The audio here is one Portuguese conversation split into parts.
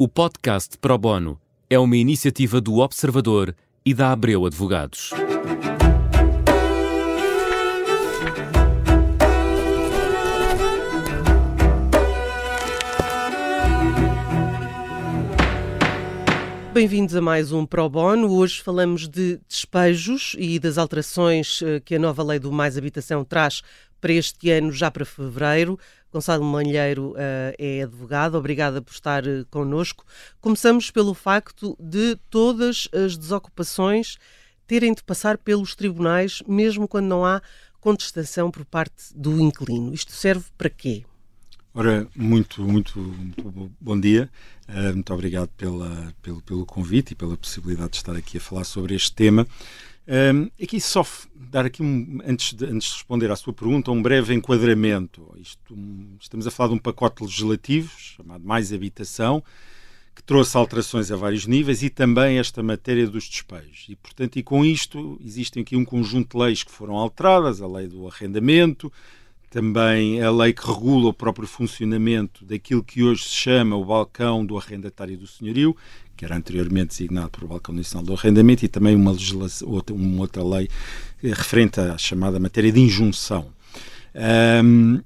O podcast Pro Bono é uma iniciativa do Observador e da Abreu Advogados. Bem-vindos a mais um Pro Bono. Hoje falamos de despejos e das alterações eh, que a nova lei do Mais Habitação traz para este ano, já para fevereiro. Gonçalo Manheiro uh, é advogado, obrigada por estar uh, connosco. Começamos pelo facto de todas as desocupações terem de passar pelos tribunais, mesmo quando não há contestação por parte do inquilino. Isto serve para quê? Ora, muito, muito, muito bom dia. Uh, muito obrigado pela, pelo, pelo convite e pela possibilidade de estar aqui a falar sobre este tema. Um, aqui só dar aqui um, antes de, antes de responder à sua pergunta um breve enquadramento. Isto, estamos a falar de um pacote legislativo chamado Mais Habitação que trouxe alterações a vários níveis e também esta matéria dos despejos. E portanto, e com isto existem aqui um conjunto de leis que foram alteradas, a lei do arrendamento, também a lei que regula o próprio funcionamento daquilo que hoje se chama o balcão do arrendatário do senhorio, que era anteriormente designado por Nacional do Arrendamento, e também uma, outra, uma outra lei eh, referente à chamada matéria de injunção. Um,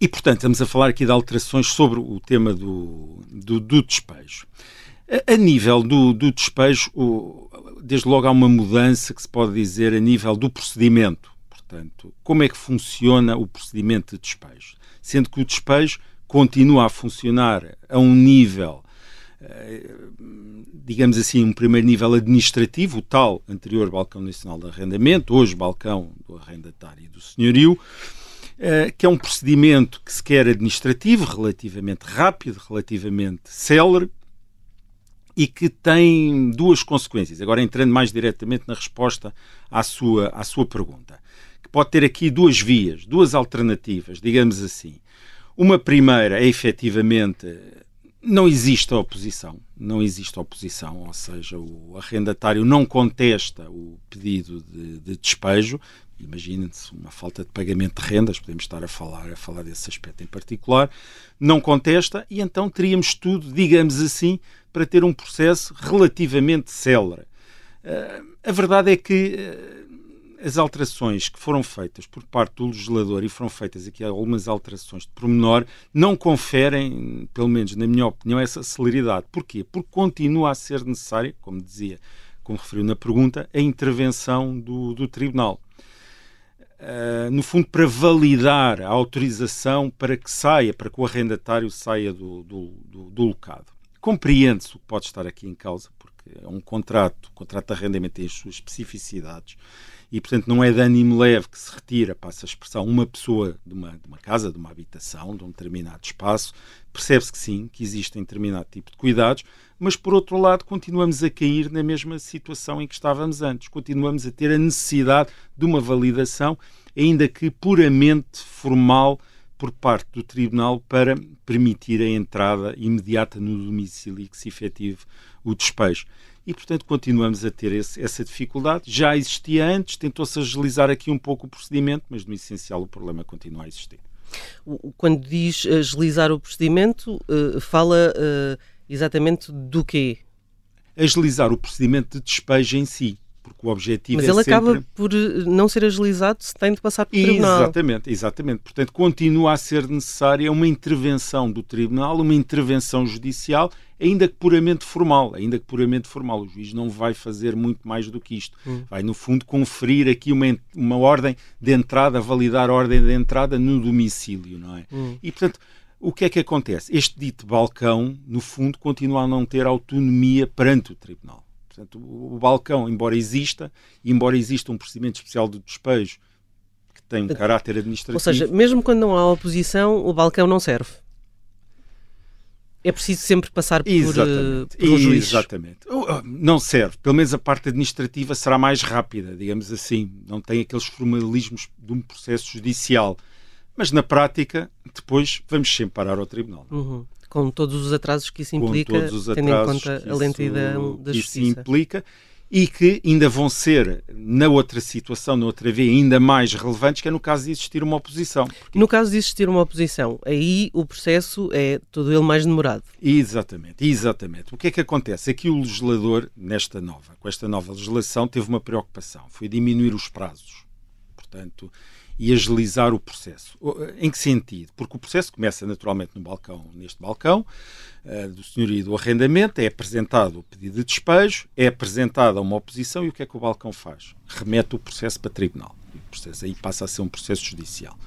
e, portanto, estamos a falar aqui de alterações sobre o tema do, do, do despejo. A, a, nível do, do despejo, o, desde logo há uma mudança que se pode dizer a nível do procedimento. Portanto, como é que funciona o procedimento de despejo? Sendo que o despejo continua a funcionar a um nível digamos assim, um primeiro nível administrativo, o tal anterior Balcão Nacional de Arrendamento, hoje Balcão do Arrendatário e do Senhorio, eh, que é um procedimento que se quer administrativo, relativamente rápido, relativamente célere, e que tem duas consequências. Agora, entrando mais diretamente na resposta à sua, à sua pergunta, que pode ter aqui duas vias, duas alternativas, digamos assim. Uma primeira é efetivamente não existe oposição, não existe oposição, ou seja, o arrendatário não contesta o pedido de, de despejo. Imaginem-se uma falta de pagamento de rendas, podemos estar a falar, a falar desse aspecto em particular, não contesta e então teríamos tudo, digamos assim, para ter um processo relativamente célere. Uh, a verdade é que uh, as alterações que foram feitas por parte do legislador e foram feitas aqui algumas alterações de pormenor não conferem, pelo menos na minha opinião, essa celeridade. Porquê? Porque continua a ser necessária, como dizia, como referiu na pergunta, a intervenção do, do Tribunal. Uh, no fundo, para validar a autorização para que saia, para que o arrendatário saia do, do, do, do locado. Compreende-se o que pode estar aqui em causa, porque é um contrato, o contrato de arrendamento tem as suas especificidades e, portanto, não é de ânimo leve que se retira, passa a expressão, uma pessoa de uma, de uma casa, de uma habitação, de um determinado espaço. Percebe-se que sim, que existem determinado tipo de cuidados, mas, por outro lado, continuamos a cair na mesma situação em que estávamos antes. Continuamos a ter a necessidade de uma validação, ainda que puramente formal, por parte do Tribunal para permitir a entrada imediata no domicílio e que se efetive o despejo e, portanto, continuamos a ter esse, essa dificuldade. Já existia antes, tentou-se agilizar aqui um pouco o procedimento, mas no essencial o problema continua a existir. Quando diz agilizar o procedimento, uh, fala uh, exatamente do quê? Agilizar o procedimento de despejo em si o objetivo Mas é ele sempre... acaba por eh, não ser agilizado se tem de passar pelo tribunal. Exatamente, exatamente. Portanto, continua a ser necessária uma intervenção do tribunal, uma intervenção judicial, ainda que puramente formal, ainda que puramente formal. O juiz não vai fazer muito mais do que isto. Hum. Vai, no fundo, conferir aqui uma, uma ordem de entrada, validar a ordem de entrada no domicílio, não é? Hum. E, portanto, o que é que acontece? Este dito balcão, no fundo, continua a não ter autonomia perante o tribunal. Portanto, o, o balcão, embora exista, embora exista um procedimento especial de despejo que tem um caráter administrativo. Ou seja, mesmo quando não há oposição, o balcão não serve. É preciso sempre passar por, Exatamente. por um juiz. Exatamente. Não serve. Pelo menos a parte administrativa será mais rápida, digamos assim. Não tem aqueles formalismos de um processo judicial. Mas na prática, depois vamos sempre parar ao tribunal. Uhum com todos os atrasos que isso implica, tendo em conta a lentidão da justiça. Isso implica e que ainda vão ser, na outra situação, na outra via, ainda mais relevantes, que é no caso de existir uma oposição. Porque... No caso de existir uma oposição, aí o processo é todo ele mais demorado. Exatamente, exatamente. O que é que acontece? Aqui o legislador, nesta nova, com esta nova legislação, teve uma preocupação, foi diminuir os prazos. Portanto, e agilizar o processo. Em que sentido? Porque o processo começa naturalmente no balcão, neste balcão, uh, do senhorio e do arrendamento, é apresentado o pedido de despejo, é apresentada uma oposição e o que é que o balcão faz? Remete o processo para tribunal. E o processo aí passa a ser um processo judicial.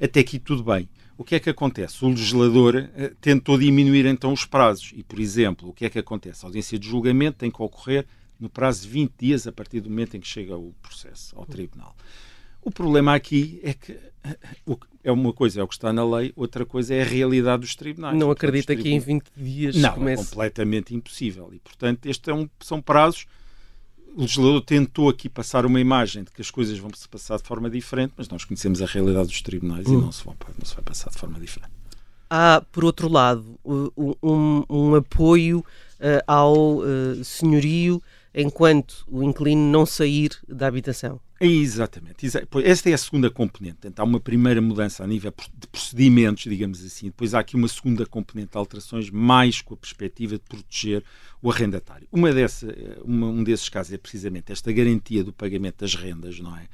Até aqui tudo bem. O que é que acontece? O legislador uh, tentou diminuir então os prazos e, por exemplo, o que é que acontece? A audiência de julgamento tem que ocorrer no prazo de 20 dias a partir do momento em que chega o processo ao tribunal. O problema aqui é que é uma coisa é o que está na lei, outra coisa é a realidade dos tribunais. Não acredita que em 20 dias Não, comece... é completamente impossível. E, portanto, estes é um, são prazos. O legislador tentou aqui passar uma imagem de que as coisas vão se passar de forma diferente, mas nós conhecemos a realidade dos tribunais hum. e não se, vão, não se vai passar de forma diferente. Há, por outro lado, um, um apoio uh, ao uh, senhorio enquanto o inquilino não sair da habitação. Exatamente. Esta é a segunda componente. Então, há uma primeira mudança a nível de procedimentos, digamos assim. Depois há aqui uma segunda componente de alterações, mais com a perspectiva de proteger o arrendatário. Uma dessa, uma, um desses casos é precisamente esta garantia do pagamento das rendas, não é?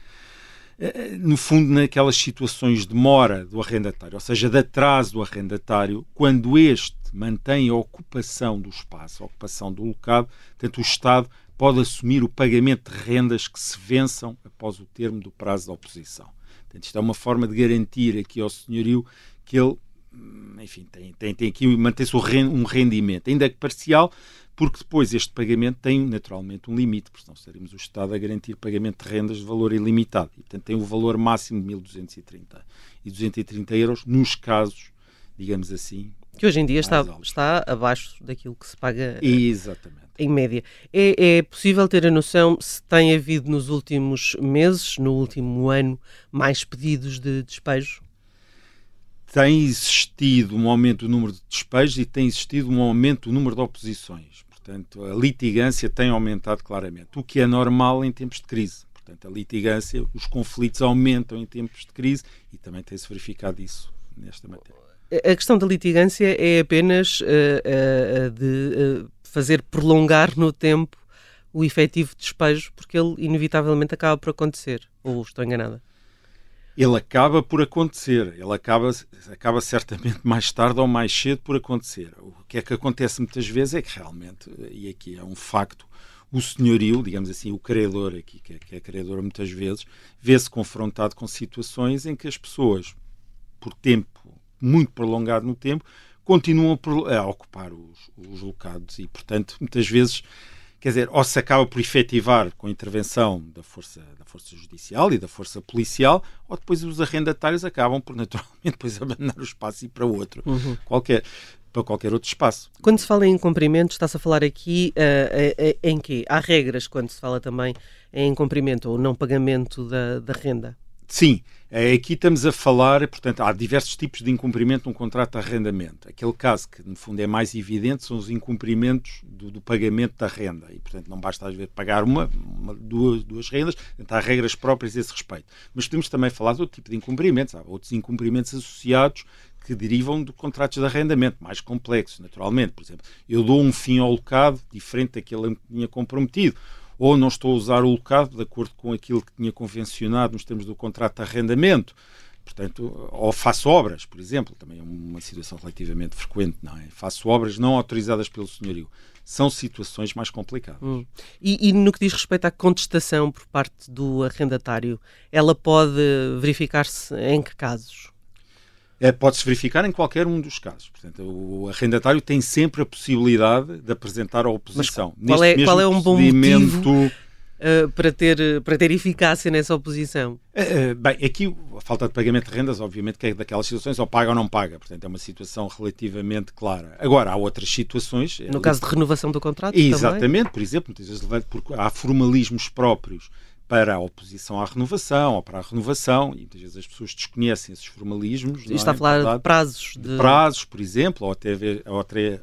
Eh, eh, no fundo, naquelas situações de mora do arrendatário, ou seja, de atraso do arrendatário, quando este mantém a ocupação do espaço, a ocupação do local, portanto, o Estado pode assumir o pagamento de rendas que se vençam após o termo do prazo da oposição. Portanto, isto é uma forma de garantir aqui ao senhorio que ele, hum, enfim, tem, tem, tem aqui mantém-se um rendimento, ainda que parcial, porque depois este pagamento tem naturalmente um limite, porque senão seríamos o Estado a garantir pagamento de rendas de valor ilimitado. E, portanto, tem o valor máximo de 1.230 e 230 euros nos casos, digamos assim. Que hoje em dia está, está abaixo daquilo que se paga. Exatamente em média. É, é, possível ter a noção se tem havido nos últimos meses, no último ano, mais pedidos de despejo? Tem existido um aumento do número de despejos e tem existido um aumento do número de oposições. Portanto, a litigância tem aumentado claramente, o que é normal em tempos de crise. Portanto, a litigância, os conflitos aumentam em tempos de crise e também tem-se verificado isso nesta matéria. A questão da litigância é apenas uh, uh, de uh, fazer prolongar no tempo o efetivo despejo, porque ele inevitavelmente acaba por acontecer. Ou estou enganada? Ele acaba por acontecer, ele acaba, acaba certamente mais tarde ou mais cedo por acontecer. O que é que acontece muitas vezes é que realmente, e aqui é um facto, o senhorio, digamos assim, o credor aqui, que é, que é credor muitas vezes, vê-se confrontado com situações em que as pessoas, por tempo muito prolongado no tempo, continuam a ocupar os, os locados e, portanto, muitas vezes, quer dizer, ou se acaba por efetivar com a intervenção da força, da força judicial e da força policial, ou depois os arrendatários acabam por naturalmente depois abandonar o espaço e ir para outro, uhum. qualquer para qualquer outro espaço. Quando se fala em cumprimento, está-se a falar aqui uh, em quê? Há regras quando se fala também em cumprimento ou não pagamento da, da renda? Sim, é, aqui estamos a falar, portanto, há diversos tipos de incumprimento num contrato de arrendamento. Aquele caso que, no fundo, é mais evidente são os incumprimentos do, do pagamento da renda. E, portanto, não basta, às vezes, pagar uma, uma duas, duas rendas, portanto, há regras próprias a esse respeito. Mas podemos também falar de outro tipo de incumprimentos. Há outros incumprimentos associados que derivam de contratos de arrendamento, mais complexos, naturalmente. Por exemplo, eu dou um fim ao locado diferente daquele que tinha comprometido ou não estou a usar o locado de acordo com aquilo que tinha convencionado nos termos do contrato de arrendamento. Portanto, ou faço obras, por exemplo, também é uma situação relativamente frequente, não é? Faço obras não autorizadas pelo senhorio. São situações mais complicadas. Hum. E, e, no que diz respeito à contestação por parte do arrendatário, ela pode verificar-se em que casos? É, Pode-se verificar em qualquer um dos casos. Portanto, o arrendatário tem sempre a possibilidade de apresentar a oposição. Mas qual, é, qual é um bom motivo uh, para, ter, para ter eficácia nessa oposição? Uh, bem, aqui a falta de pagamento de rendas, obviamente, que é daquelas situações, ou paga ou não paga. Portanto, é uma situação relativamente clara. Agora, há outras situações... No caso de renovação do contrato Exatamente. Também? Por exemplo, muitas vezes porque há formalismos próprios para a oposição à renovação ou para a renovação, e muitas vezes as pessoas desconhecem esses formalismos. E está é? a falar de prazos. De... de... prazos, por exemplo, ou até, ou até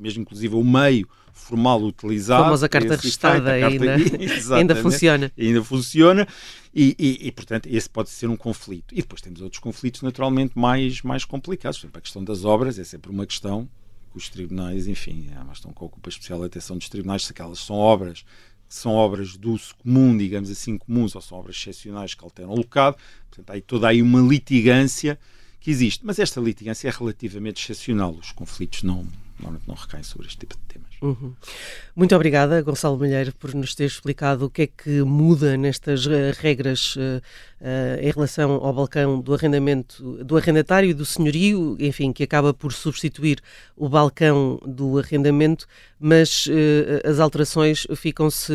mesmo inclusive o meio formal utilizado. A famosa carta restada ainda, ainda funciona. Ainda funciona e, e, e, portanto, esse pode ser um conflito. E depois temos outros conflitos, naturalmente, mais, mais complicados. Por exemplo, a questão das obras é sempre uma questão que os tribunais, enfim, é uma questão que ocupa especial atenção dos tribunais, se aquelas são obras são obras do uso comum, digamos assim, comuns, ou são obras excepcionais que alteram o locado. Portanto, há aí toda aí uma litigância que existe. Mas esta litigância é relativamente excepcional. Os conflitos não, normalmente não recaem sobre este tipo de temas. Uhum. Muito obrigada, Gonçalo Malheiro, por nos ter explicado o que é que muda nestas uh, regras uh, uh, em relação ao balcão do arrendamento, do arrendatário e do senhorio, enfim, que acaba por substituir o balcão do arrendamento, mas as alterações ficam-se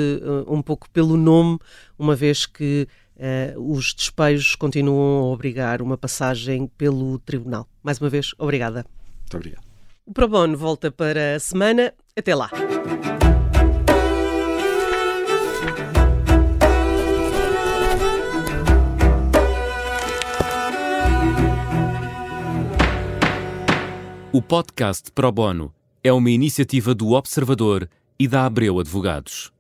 um pouco pelo nome, uma vez que os despejos continuam a obrigar uma passagem pelo tribunal. Mais uma vez, obrigada. Muito obrigado. O Pro Bono volta para a semana. Até lá. O podcast Pro Bono é uma iniciativa do Observador e da Abreu Advogados.